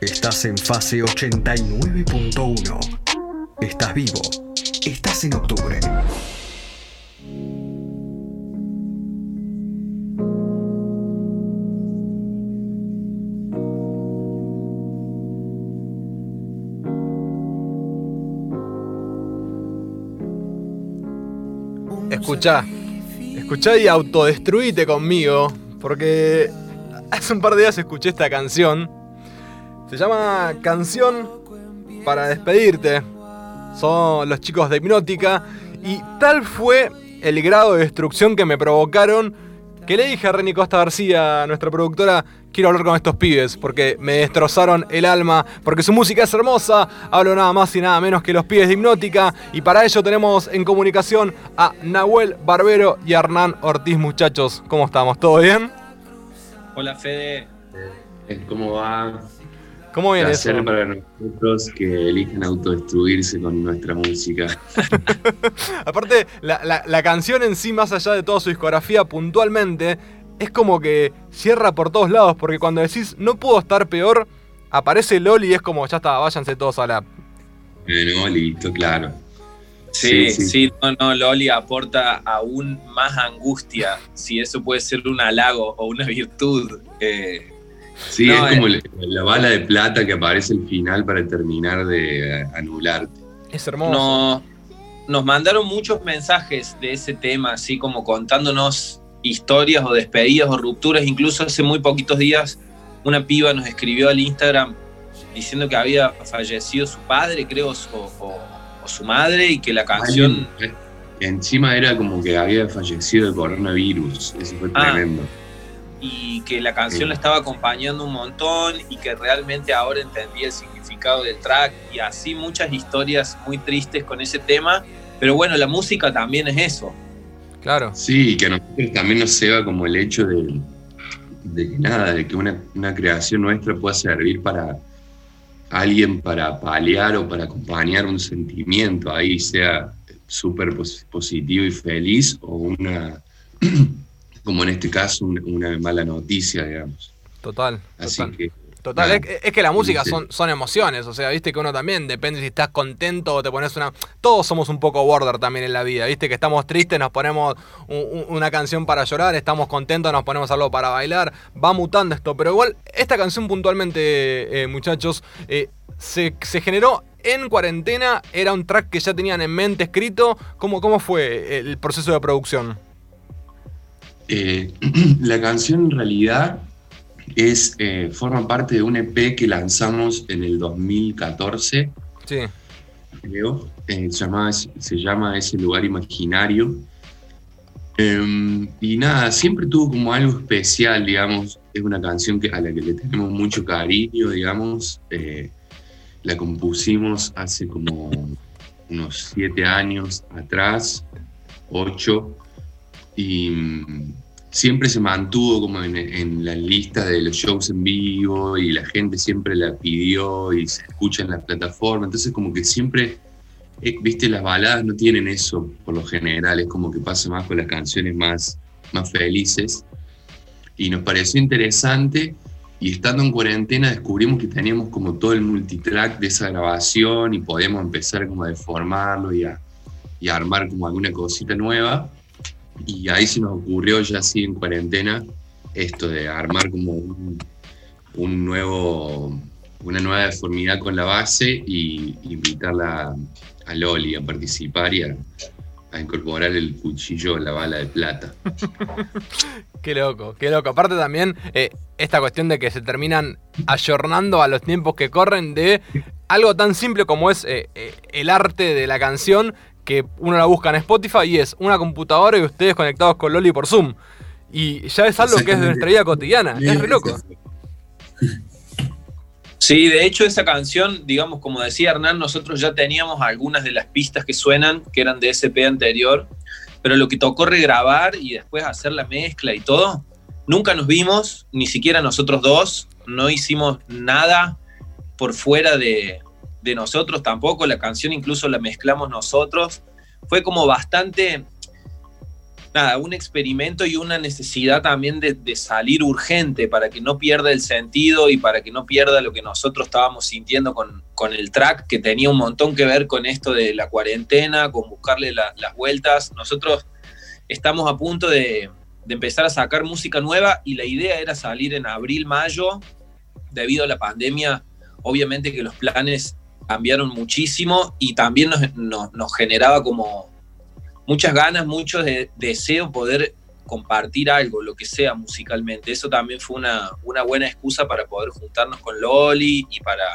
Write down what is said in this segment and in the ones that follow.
Estás en fase 89.1. Estás vivo. Estás en octubre. Escuchá, escuchá y autodestruite conmigo, porque hace un par de días escuché esta canción. Se llama Canción para despedirte. Son los chicos de Hipnótica y tal fue el grado de destrucción que me provocaron que le dije a Reni Costa García, nuestra productora, quiero hablar con estos pibes, porque me destrozaron el alma, porque su música es hermosa, hablo nada más y nada menos que los pibes de Hipnótica, y para ello tenemos en comunicación a Nahuel Barbero y a Hernán Ortiz, muchachos. ¿Cómo estamos? ¿Todo bien? Hola Fede. ¿Cómo va? ¿Cómo viene Placer eso? para nosotros que elijan autodestruirse con nuestra música. Aparte, la, la- la canción en sí, más allá de toda su discografía, puntualmente, es como que cierra por todos lados, porque cuando decís no puedo estar peor, aparece Loli y es como, ya está, váyanse todos a la... Bueno, listo, claro. Sí, Sí, sí, sí. no, no, Loli aporta aún más angustia, si eso puede ser un halago o una virtud. eh, Sí, No, es como eh. la, la bala de plata que aparece al final para terminar de anularte. Es hermoso. nos, nos mandaron muchos mensajes de ese tema, así como contándonos historias o despedidas o rupturas. Incluso hace muy poquitos días una piba nos escribió al Instagram diciendo que había fallecido su padre, creo, o, o- o su madre, y que la canción... Alguien, eh, encima era como que había fallecido de coronavirus. Eso fue Ah. tremendo. Y que la canción Sí. la estaba acompañando un montón y que realmente ahora entendía el significado del track y así muchas historias muy tristes con ese tema. Pero bueno, la música también es eso. Claro. Sí, y que a nosotros también nos ceba como el hecho de, de que nada, de que una, una creación nuestra pueda servir para alguien para paliar o para acompañar un sentimiento, ahí sea súper pos- positivo y feliz o una, como en este caso, una, una mala noticia, digamos. Total. Así total. que Total, es, es que la música son, son emociones, o sea, viste que uno también depende si estás contento o te pones una... Todos somos un poco border también en la vida, viste que estamos tristes, nos ponemos un- un- una canción para llorar, estamos contentos, nos ponemos algo para bailar, va mutando esto, pero igual esta canción puntualmente, eh, muchachos, eh, se, se generó en cuarentena, era un track que ya tenían en mente escrito, ¿cómo, cómo fue el proceso de producción? Eh, la canción en realidad es, eh, forma parte de un EP que lanzamos en el 2014, Sí, creo. Eh, se, llama, se llama Ese lugar imaginario. Eh, y nada, siempre tuvo como algo especial, digamos. Es una canción que, a la que le tenemos mucho cariño, digamos. La compusimos hace como unos siete años atrás, ocho. Y siempre se mantuvo como en, en la lista de los shows en vivo y la gente siempre la pidió y se escucha en la plataforma. Entonces como que siempre, eh, viste, las baladas no tienen eso por lo general, es como que pasa más con las canciones más, más felices. Y nos pareció interesante y estando en cuarentena descubrimos que teníamos como todo el multitrack de esa grabación y podíamos empezar como a deformarlo y a, y a armar como alguna cosita nueva. Y ahí se nos ocurrió ya así en cuarentena esto de armar como un, un nuevo, una nueva deformidad con la base y invitarla a Loli a participar y a, incorporar el cuchillo, la bala de plata. Qué loco, qué loco. Aparte también eh, esta cuestión de que se terminan ayornando a los tiempos que corren de algo tan simple como es eh, eh, el arte de la canción que uno la busca en Spotify y es una computadora y ustedes conectados con Loli por Zoom. Y ya es algo que es de nuestra vida cotidiana. Es re loco. Sí, de hecho esa canción, digamos, como decía Hernán, nosotros ya teníamos algunas de las pistas que suenan, que eran de SP anterior, pero lo que tocó regrabar y después hacer la mezcla y todo, nunca nos vimos, ni siquiera nosotros dos, no hicimos nada por fuera de, de nosotros tampoco, la canción incluso la mezclamos nosotros, fue como bastante nada, un experimento y una necesidad también de, salir urgente para que no pierda el sentido y para que no pierda lo que nosotros estábamos sintiendo con, el track, que tenía un montón que ver con esto de la cuarentena, con buscarle las vueltas. Nosotros estamos a punto de, de empezar a sacar música nueva y la idea era salir en abril, mayo, debido a la pandemia, obviamente que los planes cambiaron muchísimo y también nos, generaba como muchas ganas, mucho de, deseo poder compartir algo, lo que sea musicalmente. Eso también fue una, una buena excusa para poder juntarnos con Loli y para,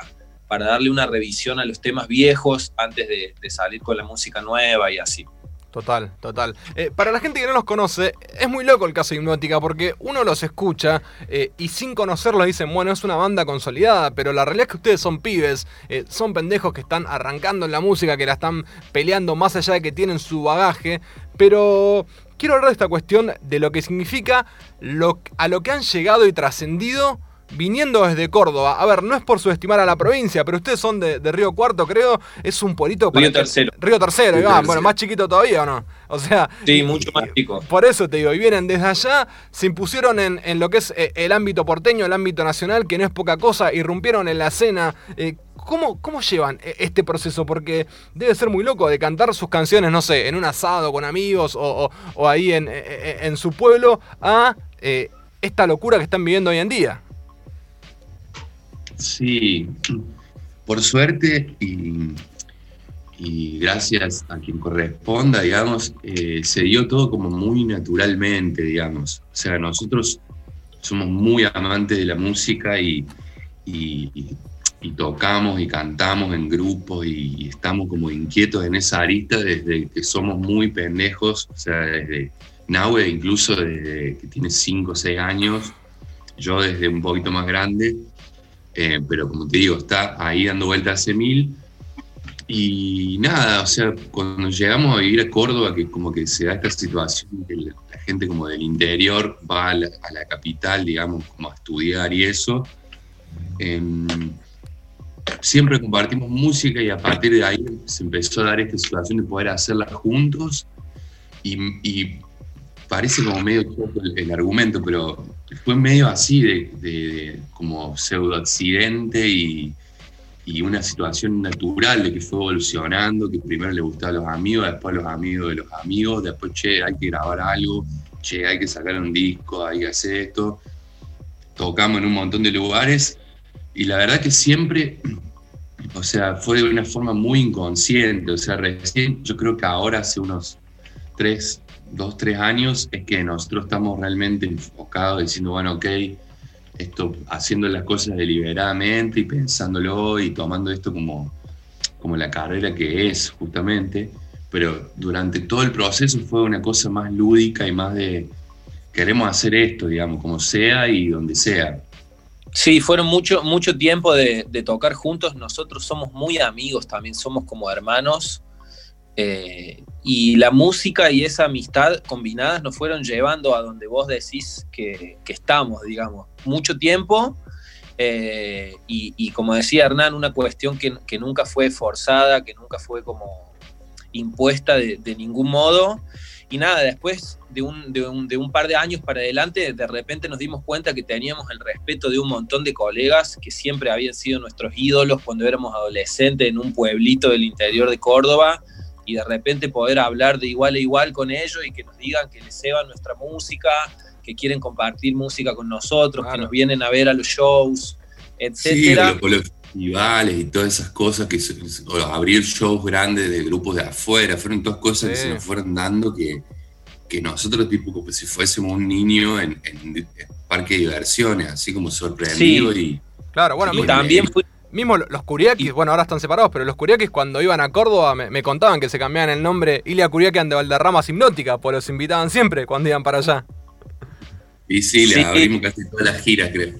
para darle una revisión a los temas viejos antes de salir con la música nueva y así. Total, total. Eh, para la gente que no los conoce, es muy loco el caso de Hipnótica porque uno los escucha eh, y sin conocerlos dicen, bueno, es una banda consolidada, pero la realidad es que ustedes son pibes, eh, son pendejos que están arrancando en la música, que la están peleando más allá de que tienen su bagaje, pero quiero hablar de esta cuestión de lo que significa a lo que han llegado y trascendido viniendo desde Córdoba. A ver, no es por subestimar a la provincia, pero ustedes son de, Río Cuarto, creo. Es un pueblito. Río Tercero. Río Tercero, bueno, más chiquito todavía o no. O sea. Sí, mucho más chico. Por eso te digo, y vienen desde allá, se impusieron en, lo que es eh, el ámbito porteño, el ámbito nacional, que no es poca cosa, irrumpieron en la escena. Eh, ¿Cómo, ¿Cómo, llevan eh, este proceso? Porque debe ser muy loco de cantar sus canciones, no sé, en un asado con amigos o, ahí en, en, su pueblo a esta locura que están viviendo hoy en día. Sí, por suerte y, gracias a quien corresponda, digamos, eh, se dio todo como muy naturalmente, digamos. O sea, nosotros somos muy amantes de la música y, tocamos y cantamos en grupos y, estamos como inquietos en esa arista desde que somos muy pendejos, o sea, desde Nahue incluso desde que tiene 5 o 6 años, yo desde un poquito más grande eh, pero como te digo, está ahí dando vueltas hace mil. Y nada, o sea, cuando llegamos a vivir a Córdoba, que como que se da esta situación, que la, gente como del interior va a la, capital, digamos, como a estudiar y eso, em, siempre compartimos música y a partir de ahí se empezó a dar esta situación de poder hacerla juntos y, parece como medio el argumento, pero fue medio así de, como pseudo accidente y, una situación natural de que fue evolucionando, que primero le gustaba a los amigos, después a los amigos de los amigos, después, che, hay que grabar algo, che, hay que sacar un disco, hay que hacer esto. Tocamos en un montón de lugares y la verdad que siempre, o sea, fue de una forma muy inconsciente, o sea, recién, yo creo que ahora hace unos tres, dos, tres años es que nosotros estamos realmente enfocados diciendo, bueno, ok, esto, haciendo las cosas deliberadamente y pensándolo y tomando esto como, como la carrera que es justamente, pero durante todo el proceso fue una cosa más lúdica y más de queremos hacer esto, digamos, como sea y donde sea. Sí, fueron mucho, mucho tiempo de, de tocar juntos. Nosotros somos muy amigos también, somos como hermanos. Eh, y la música y esa amistad combinadas nos fueron llevando a donde vos decís que, estamos, digamos, mucho tiempo. Eh, y, como decía Hernán, una cuestión que, nunca fue forzada, que nunca fue como impuesta de, ningún modo. Y nada, después de un, de, un, de un, par de años para adelante, de repente nos dimos cuenta que teníamos el respeto de un montón de colegas que siempre habían sido nuestros ídolos cuando éramos adolescentes en un pueblito del interior de Córdoba y de repente poder hablar de igual a igual con ellos y que nos digan que les seban nuestra música, que quieren compartir música con nosotros, que nos vienen a ver a los shows, etcétera. Sí, los, festivales y todas esas cosas, que abrir shows grandes de grupos de afuera, fueron todas cosas que se nos fueron dando que, que nosotros, tipo, como si fuésemos un niño en, en, parque de diversiones, así como sorprendido y... Claro, bueno, y también fue Mismo los Curiaquis, bueno, ahora están separados, pero los Curiaquis cuando iban a Córdoba me, contaban que se cambiaban el nombre Ilia Curiaquian de Valderrama Hipnótica, pues los invitaban siempre cuando iban para allá. Y sí, le abrimos casi todas las giras, creo.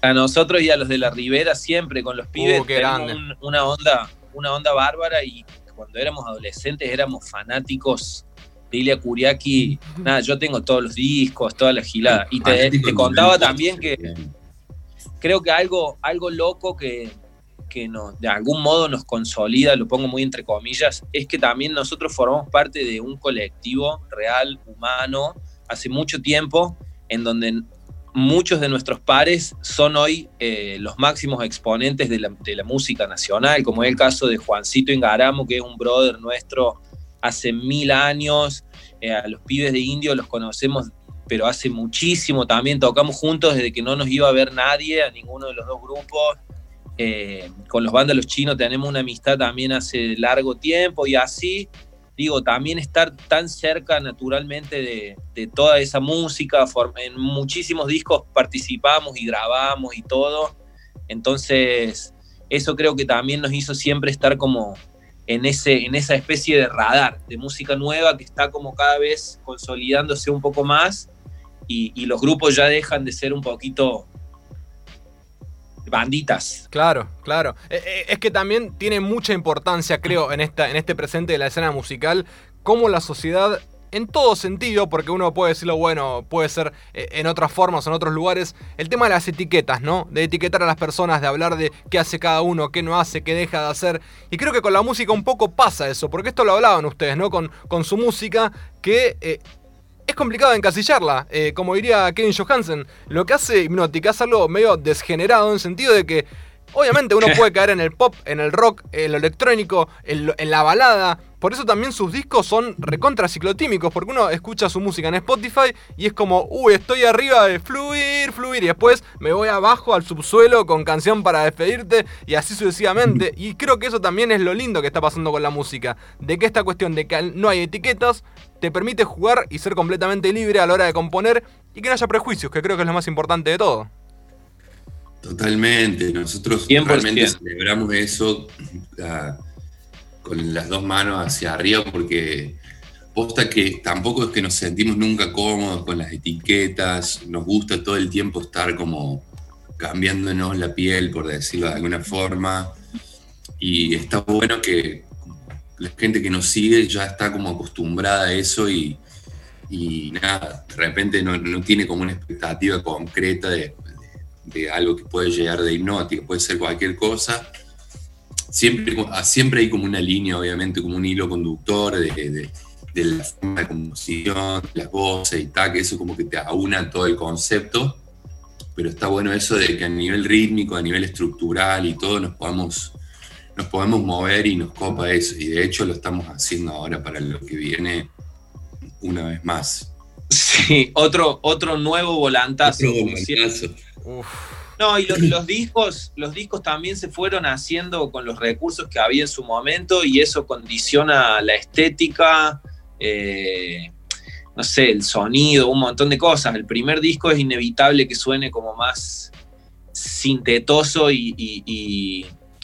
A nosotros y a los de la Ribera siempre con los pibes uh, una onda, una onda bárbara y cuando éramos adolescentes éramos fanáticos de Ilia Curiaki. Nada, yo tengo todos los discos, todas las giladas. Y te, te contaba también que creo que algo, algo loco que, que nos, de algún modo nos consolida, lo pongo muy entre comillas, es que también nosotros formamos parte de un colectivo real, humano, hace mucho tiempo, en donde muchos de nuestros pares son hoy eh, los máximos exponentes de la, de la, música nacional, como es el caso de Juancito Ingaramo, que es un brother nuestro hace mil años, eh, a los pibes de Indio los conocemos, pero hace muchísimo también, tocamos juntos desde que no nos iba a ver nadie, a ninguno de los dos grupos, eh, con los vándalos chinos tenemos una amistad también hace largo tiempo y así, digo, también estar tan cerca naturalmente de, de toda esa música, en muchísimos discos participamos y grabamos y todo, entonces eso creo que también nos hizo siempre estar como en, ese, en esa especie de radar de música nueva que está como cada vez consolidándose un poco más y, los grupos ya dejan de ser un poquito banditas. Claro, claro. Es que también tiene mucha importancia, creo, en, esta, en este presente de la escena musical, cómo la sociedad en todo sentido, porque uno puede decirlo, bueno, puede ser eh, en otras formas, en otros lugares, el tema de las etiquetas, ¿no? De etiquetar a las personas, de hablar de qué hace cada uno, qué no hace, qué deja de hacer. Y creo que con la música un poco pasa eso, porque esto lo hablaban ustedes, ¿no? Con, con su música, que eh, es complicado encasillarla. Eh, como diría Kevin Johansen, lo que hace Hipnótica es algo medio desgenerado en el sentido de que Obviamente uno puede caer en el pop, en el rock, en lo electrónico, en, la balada. Por eso también sus discos son recontra ciclotímicos, porque uno escucha su música en Spotify y es como, uy, estoy arriba de fluir, fluir, y después me voy abajo al subsuelo con canción para despedirte y así sucesivamente. Y creo que eso también es lo lindo que está pasando con la música, de que esta cuestión de que no hay etiquetas te permite jugar y ser completamente libre a la hora de componer y que no haya prejuicios, que creo que es lo más importante de todo. Totalmente, nosotros realmente celebramos eso con las dos manos hacia arriba porque posta que tampoco es que nos sentimos nunca cómodos con las etiquetas, nos gusta todo el tiempo estar como cambiándonos la piel, por decirlo de alguna forma, y está bueno que la gente que nos sigue ya está como acostumbrada a eso y, nada, de repente no, no tiene como una expectativa concreta de, de algo que puede llegar de hipnótica, puede ser cualquier cosa. Siempre, siempre hay como una línea, obviamente, como un hilo conductor de, de, la forma de composición, las voces y tal, que eso como que te aúna todo el concepto. Pero está bueno eso de que a nivel rítmico, a nivel estructural y todo, nos podamos, nos podemos mover y nos copa eso. Y de hecho lo estamos haciendo ahora para lo que viene una vez más. Sí, otro, otro nuevo volantazo. Otro volantazo. No, y los, discos, los discos también se fueron haciendo con los recursos que había en su momento y eso condiciona la estética, eh, no sé, el sonido, un montón de cosas. El primer disco es inevitable que suene como más sintetoso y,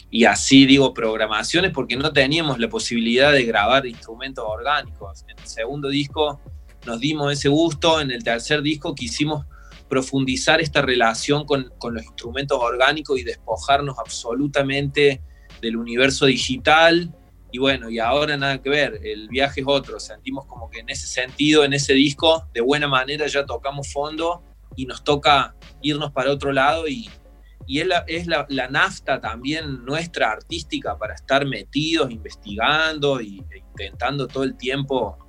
y así digo programaciones porque no teníamos la posibilidad de grabar instrumentos orgánicos. En el segundo disco nos dimos ese gusto, en el tercer disco quisimos profundizar esta relación con, los instrumentos orgánicos y despojarnos absolutamente del universo digital. Y bueno, y ahora nada que ver, el viaje es otro. Sentimos como que en ese sentido, en ese disco, de buena manera ya tocamos fondo y nos toca irnos para otro lado y, y es, la, es la, nafta también nuestra artística para estar metidos, investigando e intentando todo el tiempo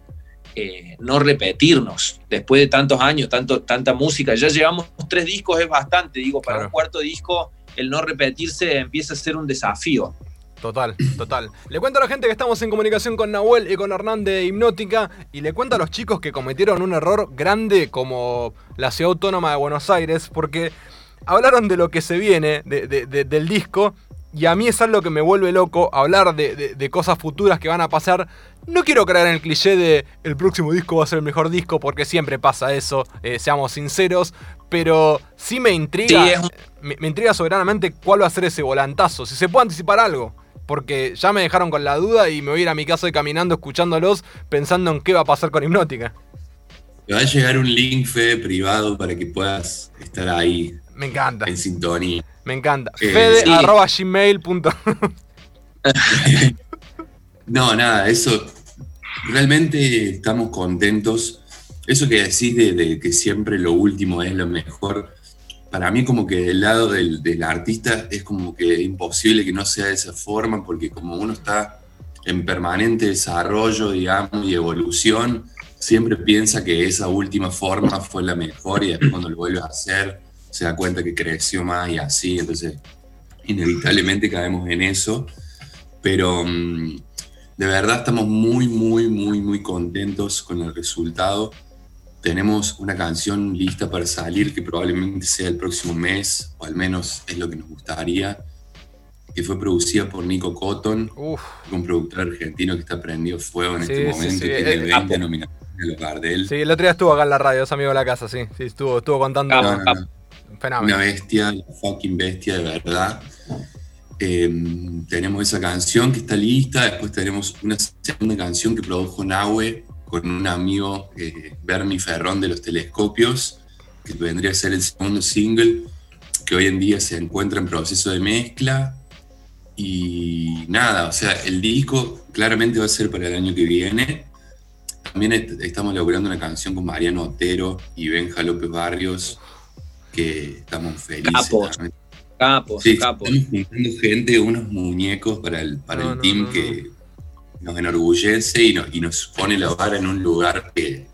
eh, no repetirnos después de tantos años, tanto, tanta música. Ya llevamos tres discos, es bastante, digo, para un cuarto disco el no repetirse empieza a ser un desafío. Total, total. Le cuento a la gente que estamos en comunicación con Nahuel y con Hernán de Hipnótica y le cuento a los chicos que cometieron un error grande como la ciudad autónoma de Buenos Aires porque hablaron de lo que se viene del disco y a mí es algo que me vuelve loco hablar de, cosas futuras que van a pasar. No quiero creer en el cliché de el próximo disco va a ser el mejor disco, porque siempre pasa eso, eh, seamos sinceros. Pero sí me intriga, me, intriga soberanamente cuál va a ser ese volantazo, si se puede anticipar algo. Porque ya me dejaron con la duda y me voy a ir a mi casa de caminando escuchándolos pensando en qué va a pasar con Hipnótica. Te va a llegar un link, fe privado para que puedas estar ahí. Me encanta. En sintonía. Me encanta. Eh, Fede no, nada, eso. Realmente estamos contentos. Eso que decís de, que siempre lo último es lo mejor. para mí como que del lado del, del, artista es como que imposible que no sea de esa forma, porque como uno está en permanente desarrollo, digamos, y evolución, siempre piensa que esa última forma fue la mejor y después cuando lo vuelve a hacer se da cuenta que creció más y así, entonces inevitablemente caemos en eso, pero mm, de verdad estamos muy, muy, muy, muy contentos con el resultado. Tenemos una canción lista para salir que probablemente sea el próximo mes, o al menos es lo que nos gustaría, que fue producida por Nico Cotton, un productor argentino que está prendido fuego en este momento, y tiene 20 eh, nominaciones a los Gardel. Sí, el otro día estuvo acá en la radio, es amigo de la casa, sí, sí estuvo, estuvo contando. Una bestia, fucking bestia de verdad. Em, tenemos esa canción que está lista, después tenemos una segunda canción que produjo Nahue con un amigo, eh, Bernie Ferrón de los Telescopios, que vendría a ser el segundo single, que hoy en día se encuentra en proceso de mezcla. Y nada, o sea, el disco claramente va a ser para el año que viene. También estamos logrando una canción con Mariano Otero y Benja López Barrios, que estamos felices. Capos, capos, capos. Estamos juntando gente, unos muñecos para el, para el team que nos enorgullece y nos, y nos pone la vara en un lugar que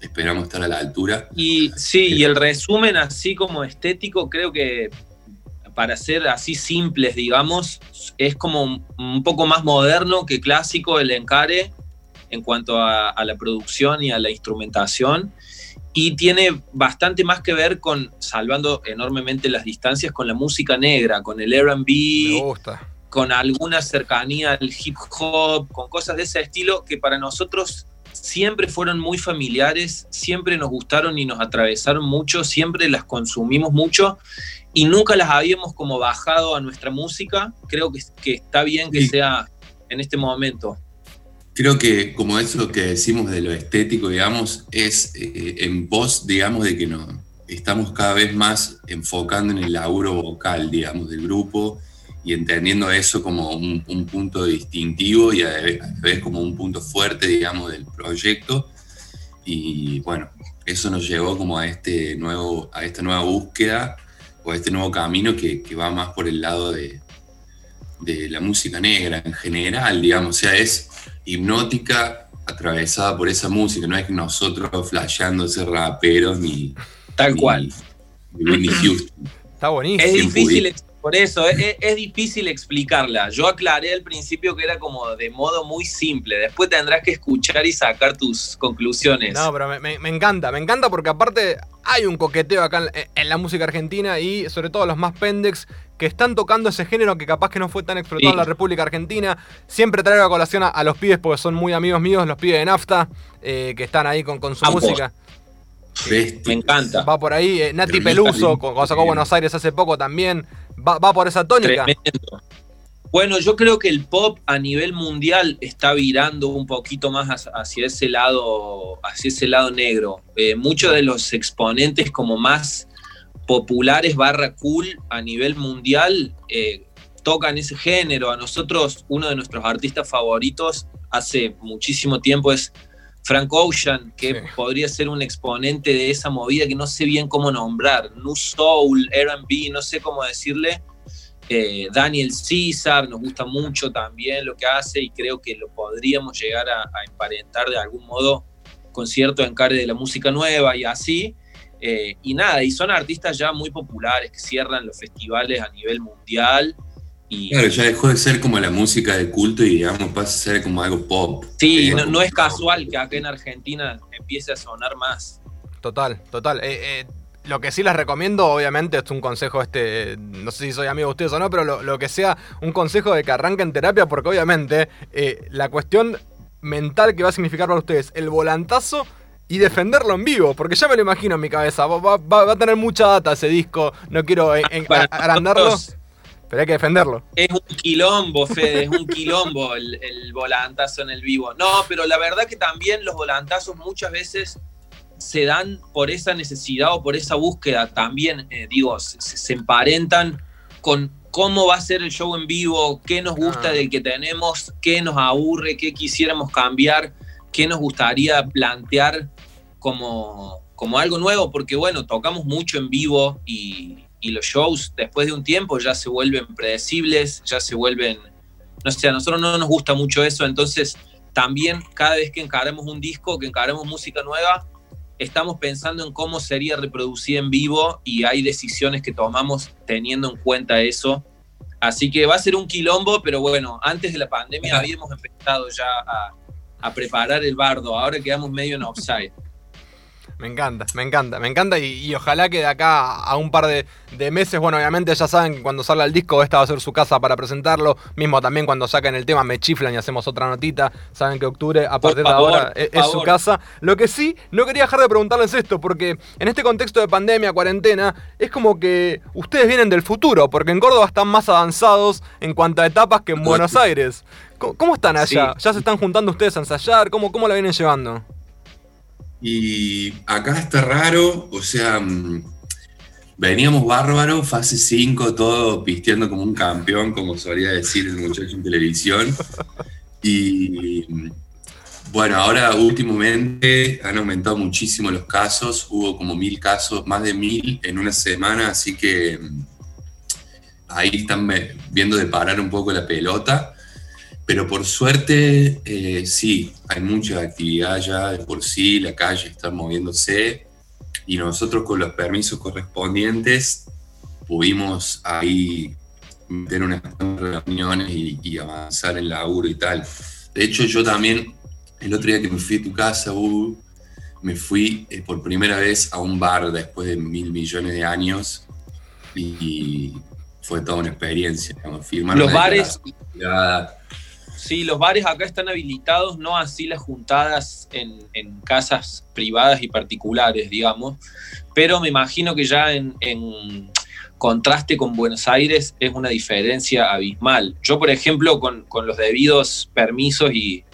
esperamos estar a la altura. Y sí, y el resumen así como estético, creo que para ser así simples, digamos, es como un poco más moderno que clásico el encare en cuanto a, a la producción y a la instrumentación y tiene bastante más que ver con, salvando enormemente las distancias, con la música negra, con el RB, con alguna cercanía al hip hop, con cosas de ese estilo que para nosotros siempre fueron muy familiares, siempre nos gustaron y nos atravesaron mucho, siempre las consumimos mucho y nunca las habíamos como bajado a nuestra música. Creo que, que está bien que sea en este momento creo que como eso que decimos de lo estético, digamos, es eh, en pos, digamos, de que nos estamos cada vez más enfocando en el laburo vocal, digamos, del grupo y entendiendo eso como un, punto distintivo y a la vez como un punto fuerte, digamos, del proyecto. Y bueno, eso nos llevó como a, este nuevo, a esta nueva búsqueda o a este nuevo camino que, que va más por el lado de, de la música negra en general, digamos, o sea, es hipnótica atravesada por esa música, no es que nosotros flasheando ser raperos ni... Tal cual. Está buenísimo. Es difícil, por eso, es, difícil explicarla. Yo aclaré al principio que era como de modo muy simple. Después tendrás que escuchar y sacar tus conclusiones. No, pero me, encanta, me encanta porque aparte hay un coqueteo acá en, en, la música argentina y sobre todo los más pendex que están tocando ese género que capaz que no fue tan explotado en la República Argentina. Siempre traigo a colación a, los pibes porque son muy amigos míos, los pibes de Nafta, eh, que están ahí con, su música. Me encanta. Va por ahí. Eh, Nati Peluso, cuando sacó Buenos Aires hace poco también. Va, por esa tónica. Bueno, yo creo que el pop a nivel mundial está virando un poquito más hacia ese lado, hacia ese lado negro. Eh, muchos de los exponentes como más populares barra cool a nivel mundial eh, tocan ese género. A nosotros, uno de nuestros artistas favoritos hace muchísimo tiempo es Frank Ocean, que podría ser un exponente de esa movida que no sé bien cómo nombrar. New Soul, RB, no sé cómo decirle. Eh, Daniel César, nos gusta mucho también lo que hace y creo que lo podríamos llegar a, a emparentar de algún modo con cierto encare de la música nueva y así. Eh, y nada, y son artistas ya muy populares que cierran los festivales a nivel mundial. Y, claro, ya dejó de ser como la música de culto y digamos pasa a ser como algo pop. Sí, no, es casual que acá en Argentina empiece a sonar más. Total, total. Eh, eh, lo que sí les recomiendo, obviamente, es un consejo, este, no sé si soy amigo de ustedes o no, pero lo, que sea un consejo de que arranquen terapia, porque obviamente la cuestión mental que va a significar para ustedes el volantazo y defenderlo en vivo, porque ya me lo imagino en mi cabeza. Va, a tener mucha data ese disco, no quiero agrandarlo, pero hay que defenderlo. Es un quilombo, Fede, es un quilombo el, volantazo en el vivo. No, pero la verdad que también los volantazos muchas veces se dan por esa necesidad o por esa búsqueda también, eh, digo, se, emparentan con cómo va a ser el show en vivo, qué nos gusta ah. del que tenemos, qué nos aburre, qué quisiéramos cambiar, qué nos gustaría plantear como, como algo nuevo, porque bueno, tocamos mucho en vivo y, y los shows después de un tiempo ya se vuelven predecibles, ya se vuelven, no sé, a nosotros no nos gusta mucho eso, entonces también cada vez que encaremos un disco, que encaremos música nueva, estamos pensando en cómo sería reproducir en vivo y hay decisiones que tomamos teniendo en cuenta eso. Así que va a ser un quilombo, pero bueno, antes de la pandemia habíamos empezado ya a, a preparar el bardo, ahora quedamos medio en offside. Me encanta, me encanta, me encanta y, ojalá que de acá a un par de, meses, bueno, obviamente ya saben que cuando salga el disco esta va a ser su casa para presentarlo, mismo también cuando saquen el tema me chiflan y hacemos otra notita, saben que octubre a partir de ahora es, su casa. Lo que sí, no quería dejar de preguntarles esto, porque en este contexto de pandemia, cuarentena, es como que ustedes vienen del futuro, porque en Córdoba están más avanzados en cuanto a etapas que en Buenos Aires. ¿Cómo, están allá? ¿Ya se están juntando ustedes a ensayar? ¿Cómo, cómo la vienen llevando? Y acá está raro, o sea, mm, veníamos bárbaro, fase 5, todo pisteando como un campeón, como solía decir el muchacho en televisión. Y mm, bueno, ahora últimamente han aumentado muchísimo los casos, hubo como mil casos, más de mil en una semana, así que mm, ahí están viendo de parar un poco la pelota. Pero por suerte, eh, sí, hay mucha actividad ya de por sí, la calle está moviéndose y nosotros con los permisos correspondientes pudimos ahí meter unas reuniones y, avanzar en laburo y tal. De hecho, yo también, el otro día que me fui a tu casa, me fui eh, por primera vez a un bar después de mil millones de años y, fue toda una experiencia. los bares, Sí, los bares acá están habilitados, no así las juntadas en, casas privadas y particulares, digamos, pero me imagino que ya en, contraste con Buenos Aires es una diferencia abismal. Yo, por ejemplo, con, los debidos permisos y,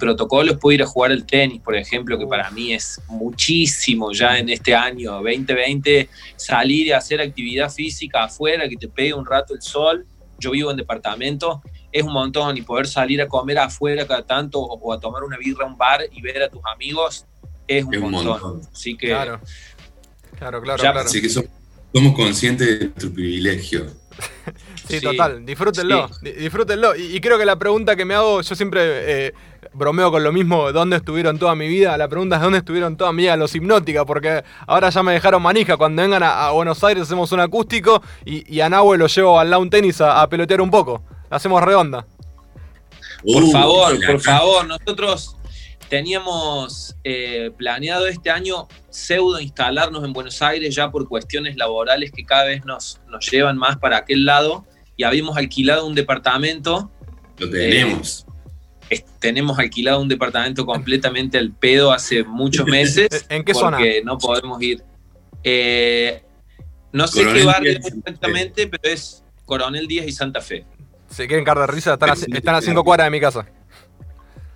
protocolos puedo ir a jugar el tenis, por ejemplo, que para mí es muchísimo ya en este año 2020, salir y hacer actividad física afuera, que te pegue un rato el sol. Yo vivo en departamento es un montón y poder salir a comer afuera cada tanto o, a tomar una birra a un bar y ver a tus amigos es un, montón. Así que. Claro, claro, claro. Así que somos, conscientes de tu privilegio. sí, total, disfrútenlo, disfrútenlo. Y, creo que la pregunta que me hago, yo siempre eh, bromeo con lo mismo, ¿dónde estuvieron toda mi vida? La pregunta es ¿dónde estuvieron toda mi vida los hipnótica? Porque ahora ya me dejaron manija, cuando vengan a, Buenos Aires hacemos un acústico y, a Nahue lo llevo al lawn tenis a pelotear un poco hacemos redonda. Por uh, favor, por favor, nosotros teníamos eh, planeado este año pseudo instalarnos en Buenos Aires ya por cuestiones laborales que cada vez nos, nos llevan más para aquel lado y habíamos alquilado un departamento. Lo tenemos. Eh, tenemos alquilado un departamento completamente al pedo hace muchos meses. ¿En qué zona? Porque no podemos ir. Eh, no sé qué barrio exactamente, pero es Coronel Díaz y Santa Fe. Se quieren caer de risa, están, a, están cinco cuadras de mi casa.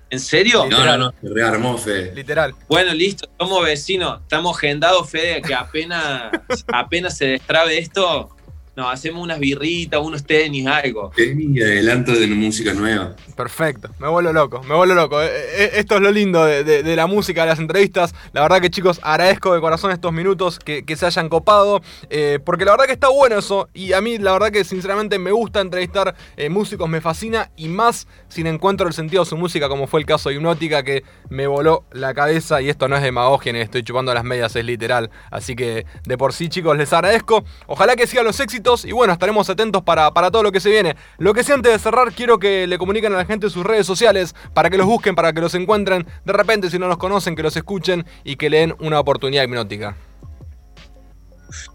¿En serio? No, no, no, se rearmó, Fede. Literal. Bueno, listo, somos vecinos, estamos agendados, Fede, que apenas, apenas se destrabe esto, no, hacemos unas birritas, unos tenis, algo. Tenis y adelanto de música nueva. Perfecto, me vuelvo loco, me vuelvo loco. Eh, eh, esto es lo lindo de, la música, de las entrevistas. La verdad que chicos, agradezco de corazón estos minutos que, se hayan copado, eh, porque la verdad que está bueno eso. Y a mí la verdad que sinceramente me gusta entrevistar músicos, me fascina. Y más sin encuentro el sentido de su música, como fue el caso de Hipnótica, que me voló la cabeza. Y esto no es demagogia, ni estoy chupando las medias, es literal. Así que de por sí chicos, les agradezco. Ojalá que sigan los éxitos y bueno, estaremos atentos para, todo lo que se viene. Lo que sí antes de cerrar, quiero que le comuniquen a la gente sus redes sociales para que los busquen, para que los encuentren. De repente, si no los conocen, que los escuchen y que le den una oportunidad hipnótica.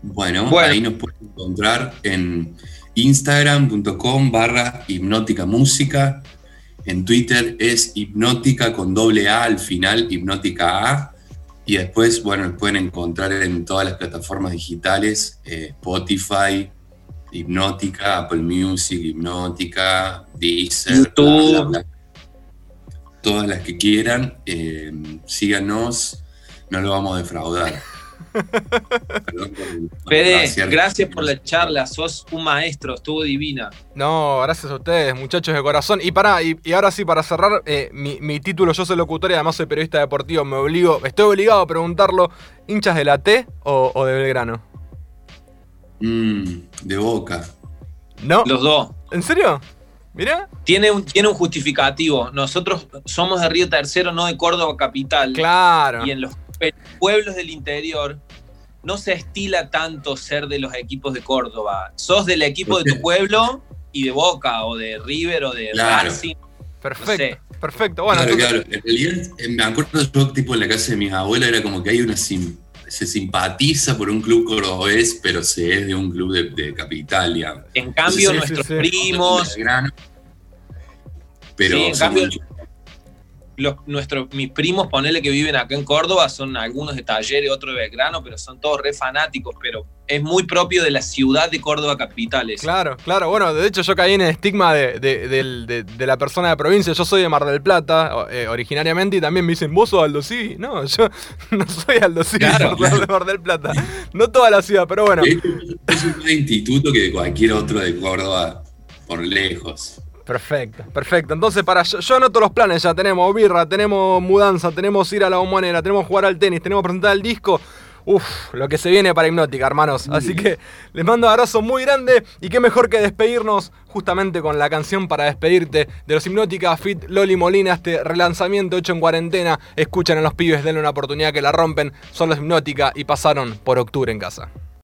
Bueno, ahí nos pueden encontrar en instagram.com barra hipnótica música. En Twitter es hipnótica con doble A al final, hipnótica A. Y después, bueno, pueden encontrar en todas las plataformas digitales, eh, Spotify, Hipnótica, Apple Music, Hipnótica, Deezer, YouTube. todas las que quieran, eh, síganos, no lo vamos a defraudar. Fede, gracias por la charla, sos un maestro, estuvo divina. No, gracias a ustedes, muchachos de corazón. Y para, y, ahora sí, para cerrar, eh, mi, título, yo soy locutor y además soy periodista deportivo, me obligo, estoy obligado a preguntarlo, ¿hinchas de la T o, de Belgrano? Mm, de boca. ¿No? Los dos. ¿En serio? Mira. Tiene un, tiene un justificativo. Nosotros somos de Río Tercero, no de Córdoba capital. Claro. Y en los pueblos del interior no se estila tanto ser de los equipos de Córdoba. Sos del equipo de tu pueblo y de Boca o de River o de Racing. Perfecto. Perfecto. Bueno, claro, claro. En realidad, me acuerdo yo, tipo, en la casa de mis abuelas era como que hay una se simpatiza por un club cordobés, pero se es de un club de, capital, digamos. En cambio, nuestros primos. Pero en cambio, los, nuestros, mis primos, ponele que viven acá en Córdoba, son algunos de Talleres, otros de Belgrano, pero son todos re fanáticos, pero es muy propio de la ciudad de Córdoba capitales. Claro, claro. Bueno, de hecho yo caí en el estigma de, la persona de provincia. Yo soy de Mar del Plata eh, originariamente y también me dicen, ¿vos sos Aldo Civi? No, yo no soy Aldo Civi claro, de Mar del Plata. No toda la ciudad, pero bueno. Es un instituto que de cualquier otro de Córdoba por lejos. Perfecto, perfecto. Entonces, para yo, yo, anoto los planes, ya tenemos birra, tenemos mudanza, tenemos ir a la bombonera, tenemos jugar al tenis, tenemos presentar el disco. Uf, lo que se viene para Hipnótica, hermanos. Así que les mando un abrazo muy grande y qué mejor que despedirnos justamente con la canción para despedirte de los Hipnótica Fit Loli Molina, este relanzamiento hecho en cuarentena. Escuchan a los pibes, denle una oportunidad que la rompen. Son los Hipnótica y pasaron por octubre en casa.